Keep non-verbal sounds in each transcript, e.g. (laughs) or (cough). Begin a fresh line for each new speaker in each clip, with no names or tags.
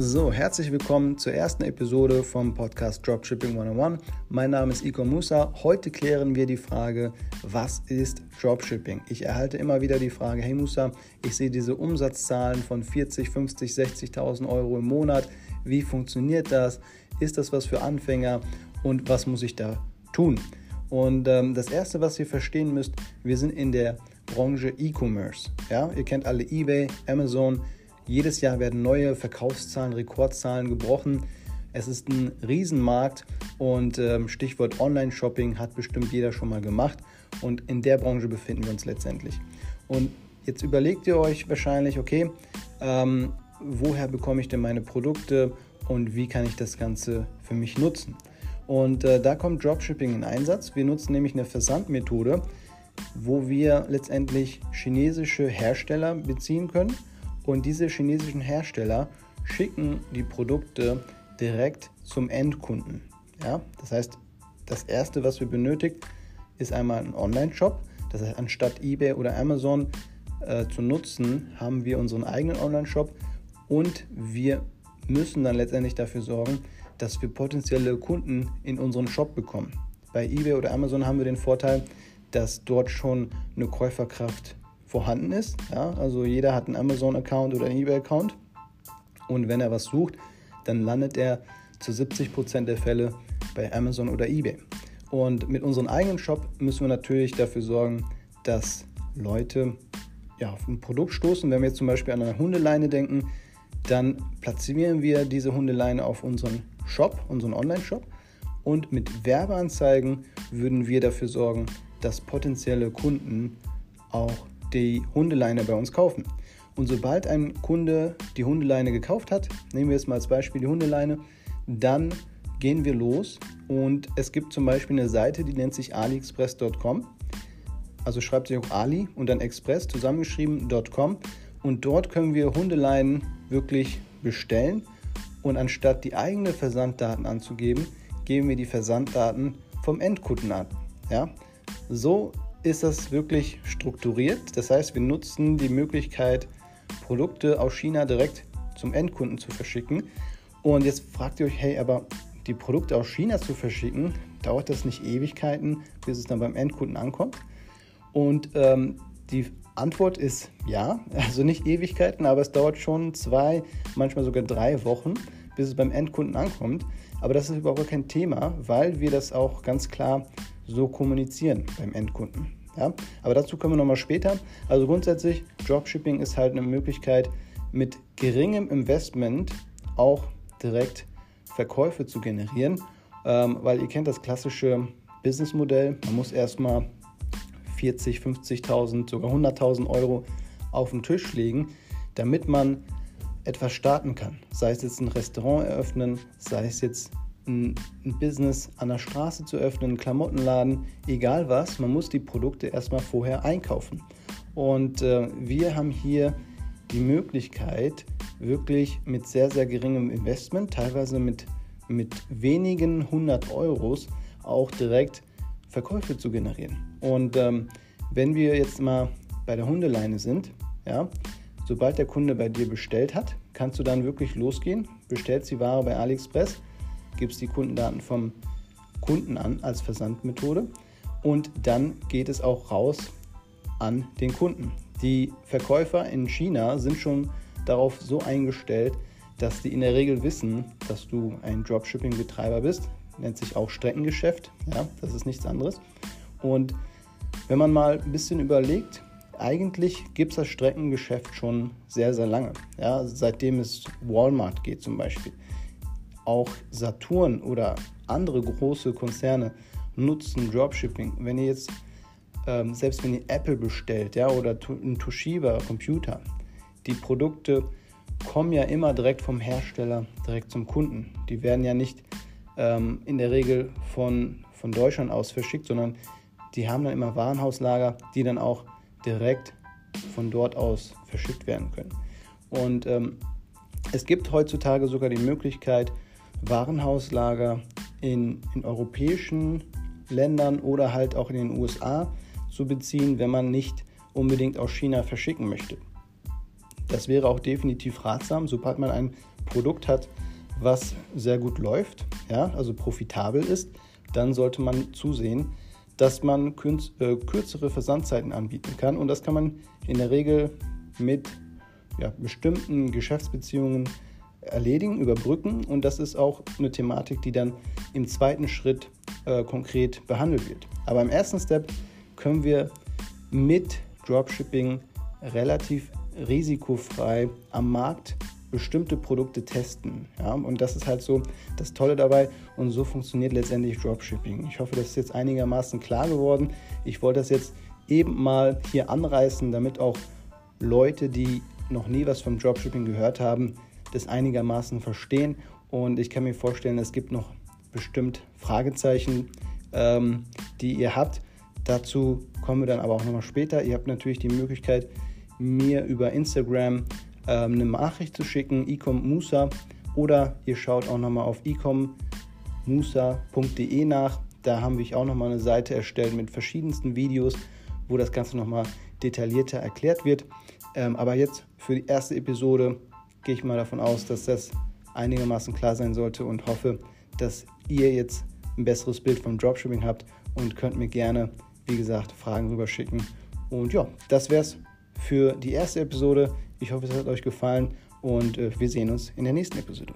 So, herzlich willkommen zur ersten Episode vom Podcast Dropshipping 101. Mein Name ist Iko Musa. Heute klären wir die Frage, was ist Dropshipping? Ich erhalte immer wieder die Frage, hey Musa, ich sehe diese Umsatzdahlen von 40, 50, 60.000 Euro im Monat. Wie funktioniert das? Ist das was für Anfänger? Und was muss ich da tun? Und ähm, das Erste, was ihr verstehen müsst, wir sind in der Branche E-Commerce. Ja? Ihr kennt alle eBay, Amazon, jedes Jahr werden neue Verkaufszahlen, Rekordzahlen gebrochen. Es ist ein Riesenmarkt und ähm, Stichwort Online-Shopping hat bestimmt jeder schon mal gemacht und in der Branche befinden wir uns letztendlich. Und jetzt überlegt ihr euch wahrscheinlich, okay, ähm, woher bekomme ich denn meine Produkte und wie kann ich das Ganze für mich nutzen? Und äh, da kommt Dropshipping in Einsatz. Wir nutzen nämlich eine Versandmethode, wo wir letztendlich chinesische Hersteller beziehen können und diese chinesischen Hersteller schicken die Produkte direkt zum Endkunden. Ja? Das heißt, das erste, was wir benötigen, ist einmal ein Online-Shop. Das heißt, anstatt eBay oder Amazon äh, zu nutzen, haben wir unseren eigenen Online-Shop und wir müssen dann letztendlich dafür sorgen, dass wir potenzielle Kunden in unseren Shop bekommen. Bei eBay oder Amazon haben wir den Vorteil, dass dort schon eine Käuferkraft vorhanden ist. Ja? Also jeder hat einen Amazon-Account oder einen eBay-Account. Und wenn er was sucht, dann landet er zu 70% der Fälle bei Amazon oder eBay. Und mit unserem eigenen Shop müssen wir natürlich dafür sorgen, dass Leute ja, auf ein Produkt stoßen. Wenn wir jetzt zum Beispiel an eine Hundeleine denken, dann platzieren wir diese Hundeleine auf unseren Shop, unseren Online-Shop. Und mit Werbeanzeigen würden wir dafür sorgen, dass potenzielle Kunden auch die Hundeleine bei uns kaufen. Und sobald ein Kunde die Hundeleine gekauft hat, nehmen wir jetzt mal als Beispiel die Hundeleine, dann gehen wir los und es gibt zum Beispiel eine Seite, die nennt sich aliexpress.com. Also schreibt sich auch Ali und dann Express zusammengeschrieben.com und dort können wir Hundeleinen wirklich bestellen und anstatt die eigenen Versanddaten anzugeben, geben wir die Versanddaten vom Endkunden an. Ja? So ist das wirklich strukturiert. Das heißt, wir nutzen die Möglichkeit, Produkte aus China direkt zum Endkunden zu verschicken. Und jetzt fragt ihr euch, hey, aber die Produkte aus China zu verschicken, dauert das nicht Ewigkeiten, bis es dann beim Endkunden ankommt? Und ähm, die Antwort ist ja, (laughs) also nicht Ewigkeiten, aber es dauert schon zwei, manchmal sogar drei Wochen, bis es beim Endkunden ankommt. Aber das ist überhaupt kein Thema, weil wir das auch ganz klar so kommunizieren beim Endkunden. Ja? Aber dazu kommen wir nochmal später. Also grundsätzlich, Dropshipping ist halt eine Möglichkeit, mit geringem Investment auch direkt Verkäufe zu generieren, ähm, weil ihr kennt das klassische Businessmodell. Man muss erstmal 40, 50.000, sogar 100.000 Euro auf den Tisch legen, damit man etwas starten kann. Sei es jetzt ein Restaurant eröffnen, sei es jetzt ein, ein Business an der Straße zu öffnen, einen Klamottenladen, egal was, man muss die Produkte erstmal vorher einkaufen. Und äh, wir haben hier die Möglichkeit, wirklich mit sehr, sehr geringem Investment, teilweise mit, mit wenigen hundert Euros, auch direkt Verkäufe zu generieren. Und ähm, wenn wir jetzt mal bei der Hundeleine sind, ja, sobald der Kunde bei dir bestellt hat, kannst du dann wirklich losgehen, bestellst die Ware bei AliExpress, gibst die Kundendaten vom Kunden an als Versandmethode und dann geht es auch raus an den Kunden. Die Verkäufer in China sind schon darauf so eingestellt, dass die in der Regel wissen, dass du ein Dropshipping-Betreiber bist. Nennt sich auch Streckengeschäft. Ja, das ist nichts anderes. Und wenn man mal ein bisschen überlegt, eigentlich gibt es das Streckengeschäft schon sehr, sehr lange. Ja, seitdem es Walmart geht zum Beispiel auch Saturn oder andere große Konzerne nutzen Dropshipping. Wenn ihr jetzt, ähm, selbst wenn ihr Apple bestellt, ja, oder ein Toshiba Computer, die Produkte kommen ja immer direkt vom Hersteller direkt zum Kunden. Die werden ja nicht ähm, in der Regel von, von Deutschland aus verschickt, sondern die haben dann immer Warenhauslager, die dann auch direkt von dort aus verschickt werden können. Und ähm, es gibt heutzutage sogar die Möglichkeit, Warenhauslager in, in europäischen Ländern oder halt auch in den USA zu beziehen, wenn man nicht unbedingt aus China verschicken möchte. Das wäre auch definitiv ratsam, sobald man ein Produkt hat, was sehr gut läuft, ja, also profitabel ist, dann sollte man zusehen, dass man äh, kürzere Versandzeiten anbieten kann. Und das kann man in der Regel mit ja, bestimmten Geschäftsbeziehungen erledigen, überbrücken. Und das ist auch eine Thematik, die dann im zweiten Schritt äh, konkret behandelt wird. Aber im ersten Step können wir mit Dropshipping relativ risikofrei am Markt bestimmte Produkte testen. Ja? Und das ist halt so das Tolle dabei und so funktioniert letztendlich Dropshipping. Ich hoffe, das ist jetzt einigermaßen klar geworden. Ich wollte das jetzt eben mal hier anreißen, damit auch Leute, die noch nie was vom Dropshipping gehört haben, das einigermaßen verstehen. Und ich kann mir vorstellen, es gibt noch bestimmt Fragezeichen, ähm, die ihr habt. Dazu kommen wir dann aber auch nochmal später. Ihr habt natürlich die Möglichkeit, mir über Instagram ähm, eine Nachricht zu schicken, ecom Musa, oder ihr schaut auch nochmal auf ecommusa.de nach. Da haben wir auch nochmal eine Seite erstellt mit verschiedensten Videos, wo das Ganze nochmal detaillierter erklärt wird. Ähm, aber jetzt für die erste Episode gehe ich mal davon aus, dass das einigermaßen klar sein sollte und hoffe, dass ihr jetzt ein besseres Bild vom Dropshipping habt und könnt mir gerne, wie gesagt, Fragen rüber schicken. Und ja, das wäre es für die erste Episode. Ich hoffe, es hat euch gefallen und äh, wir sehen uns in der nächsten Episode.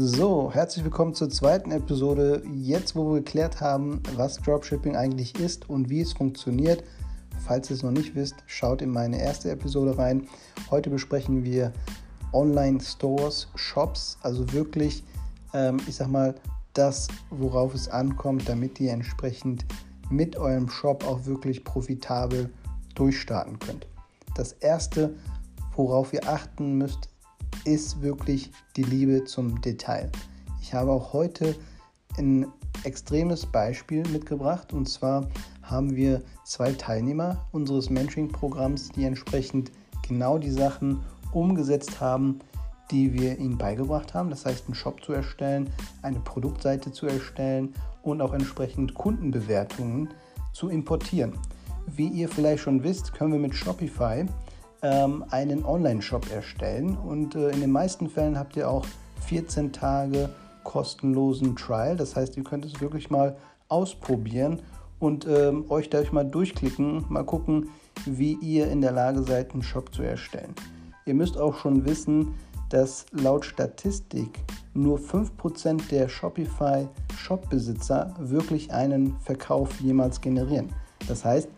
So, herzlich willkommen zur zweiten Episode. Jetzt, wo wir geklärt haben, was Dropshipping eigentlich ist und wie es funktioniert. Falls ihr es noch nicht wisst, schaut in meine erste Episode rein. Heute besprechen wir Online-Stores, Shops, also wirklich ähm, ich sag mal, das, worauf es ankommt, damit ihr entsprechend mit eurem Shop auch wirklich profitabel durchstarten könnt. Das erste, worauf ihr achten müsst, ist wirklich die Liebe zum Detail. Ich habe auch heute ein extremes Beispiel mitgebracht und zwar haben wir zwei Teilnehmer unseres Mentoring-Programms, die entsprechend genau die Sachen umgesetzt haben, die wir ihnen beigebracht haben. Das heißt, einen Shop zu erstellen, eine Produktseite zu erstellen und auch entsprechend Kundenbewertungen zu importieren. Wie ihr vielleicht schon wisst, können wir mit Shopify ähm, einen Online-Shop erstellen und äh, in den meisten Fällen habt ihr auch 14 Tage kostenlosen Trial. Das heißt, ihr könnt es wirklich mal ausprobieren und ähm, euch dadurch mal durchklicken, mal gucken, wie ihr in der Lage seid, einen Shop zu erstellen. Ihr müsst auch schon wissen, dass laut Statistik nur 5% der Shopify Shop-Besitzer wirklich einen Verkauf jemals generieren. Das heißt,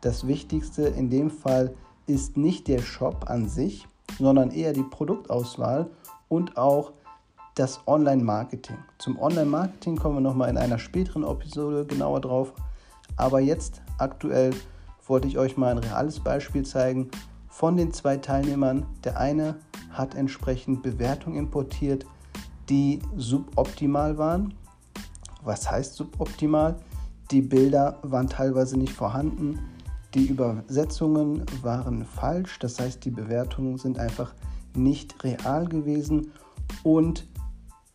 das Wichtigste in dem Fall ist nicht der Shop an sich, sondern eher die Produktauswahl und auch das Online-Marketing. Zum Online-Marketing kommen wir nochmal in einer späteren Episode genauer drauf. Aber jetzt aktuell wollte ich euch mal ein reales Beispiel zeigen von den zwei Teilnehmern. Der eine hat entsprechend Bewertungen importiert, die suboptimal waren. Was heißt suboptimal? Die Bilder waren teilweise nicht vorhanden, die Übersetzungen waren falsch, das heißt die Bewertungen sind einfach nicht real gewesen und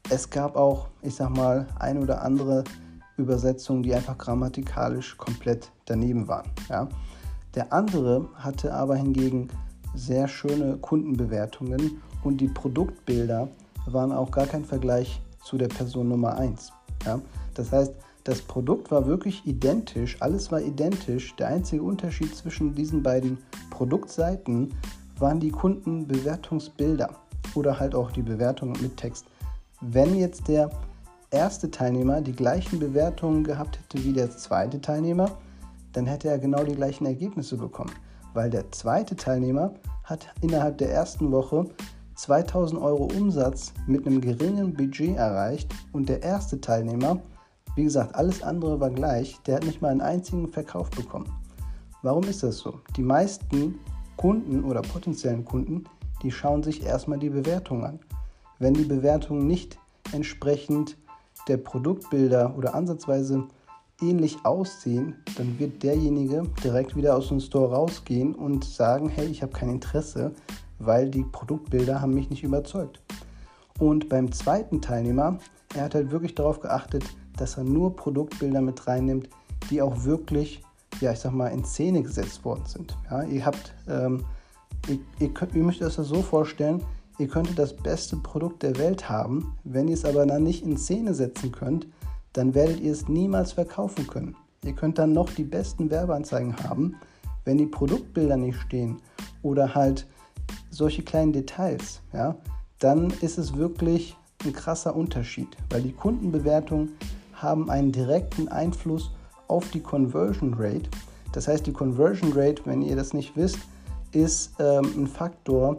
es gab auch, ich sag mal, ein oder andere Übersetzungen, die einfach grammatikalisch komplett daneben waren. Ja. Der andere hatte aber hingegen sehr schöne Kundenbewertungen und die Produktbilder waren auch gar kein Vergleich zu der Person Nummer 1. Ja? Das heißt, das Produkt war wirklich identisch, alles war identisch. Der einzige Unterschied zwischen diesen beiden Produktseiten waren die Kundenbewertungsbilder oder halt auch die Bewertungen mit Text. Wenn jetzt der erste Teilnehmer die gleichen Bewertungen gehabt hätte wie der zweite Teilnehmer, dann hätte er genau die gleichen Ergebnisse bekommen weil der zweite Teilnehmer hat innerhalb der ersten Woche 2000 Euro Umsatz mit einem geringen Budget erreicht und der erste Teilnehmer, wie gesagt, alles andere war gleich, der hat nicht mal einen einzigen Verkauf bekommen. Warum ist das so? Die meisten Kunden oder potenziellen Kunden, die schauen sich erstmal die Bewertung an. Wenn die Bewertung nicht entsprechend der Produktbilder oder ansatzweise ähnlich aussehen, dann wird derjenige direkt wieder aus dem Store rausgehen und sagen, hey, ich habe kein Interesse, weil die Produktbilder haben mich nicht überzeugt. Und beim zweiten Teilnehmer, er hat halt wirklich darauf geachtet, dass er nur Produktbilder mit reinnimmt, die auch wirklich, ja, ich sag mal, in Szene gesetzt worden sind. Ja, ihr habt, ähm, ihr, ihr, könnt, ihr müsst euch das so vorstellen, ihr könntet das beste Produkt der Welt haben, wenn ihr es aber dann nicht in Szene setzen könnt, dann werdet ihr es niemals verkaufen können. Ihr könnt dann noch die besten Werbeanzeigen haben, wenn die Produktbilder nicht stehen oder halt solche kleinen Details, ja, dann ist es wirklich ein krasser Unterschied, weil die Kundenbewertungen haben einen direkten Einfluss auf die Conversion Rate. Das heißt, die Conversion Rate, wenn ihr das nicht wisst, ist ähm, ein Faktor,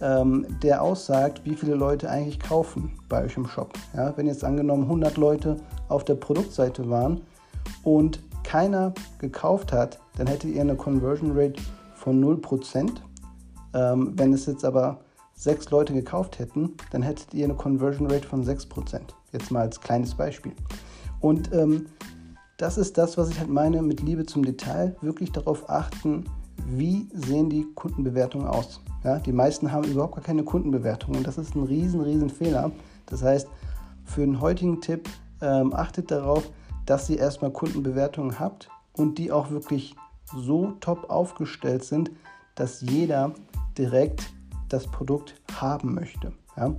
ähm, der aussagt, wie viele Leute eigentlich kaufen bei euch im Shop. Ja, wenn jetzt angenommen 100 Leute auf der Produktseite waren und keiner gekauft hat, dann hättet ihr eine Conversion Rate von 0%. Ähm, wenn es jetzt aber sechs Leute gekauft hätten, dann hättet ihr eine Conversion Rate von 6%. Jetzt mal als kleines Beispiel. Und ähm, das ist das, was ich halt meine mit Liebe zum Detail. Wirklich darauf achten, wie sehen die Kundenbewertungen aus. Ja, die meisten haben überhaupt gar keine Kundenbewertung und das ist ein riesen, riesen Fehler. Das heißt, für den heutigen Tipp ähm, achtet darauf, dass ihr erstmal Kundenbewertungen habt und die auch wirklich so top aufgestellt sind, dass jeder direkt das Produkt haben möchte. Ja?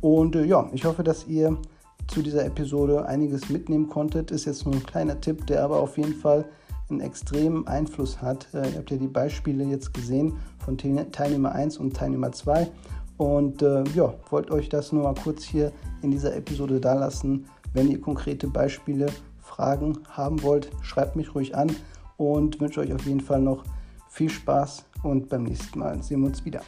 Und äh, ja, ich hoffe, dass ihr zu dieser Episode einiges mitnehmen konntet. Ist jetzt nur ein kleiner Tipp, der aber auf jeden Fall einen extremen Einfluss hat. Äh, ihr habt ja die Beispiele jetzt gesehen von Teilnehmer 1 und Teilnehmer 2. Und äh, ja, wollt euch das nur mal kurz hier in dieser Episode da lassen. Wenn ihr konkrete Beispiele Fragen haben wollt, schreibt mich ruhig an und wünsche euch auf jeden Fall noch viel Spaß und beim nächsten Mal sehen wir uns wieder.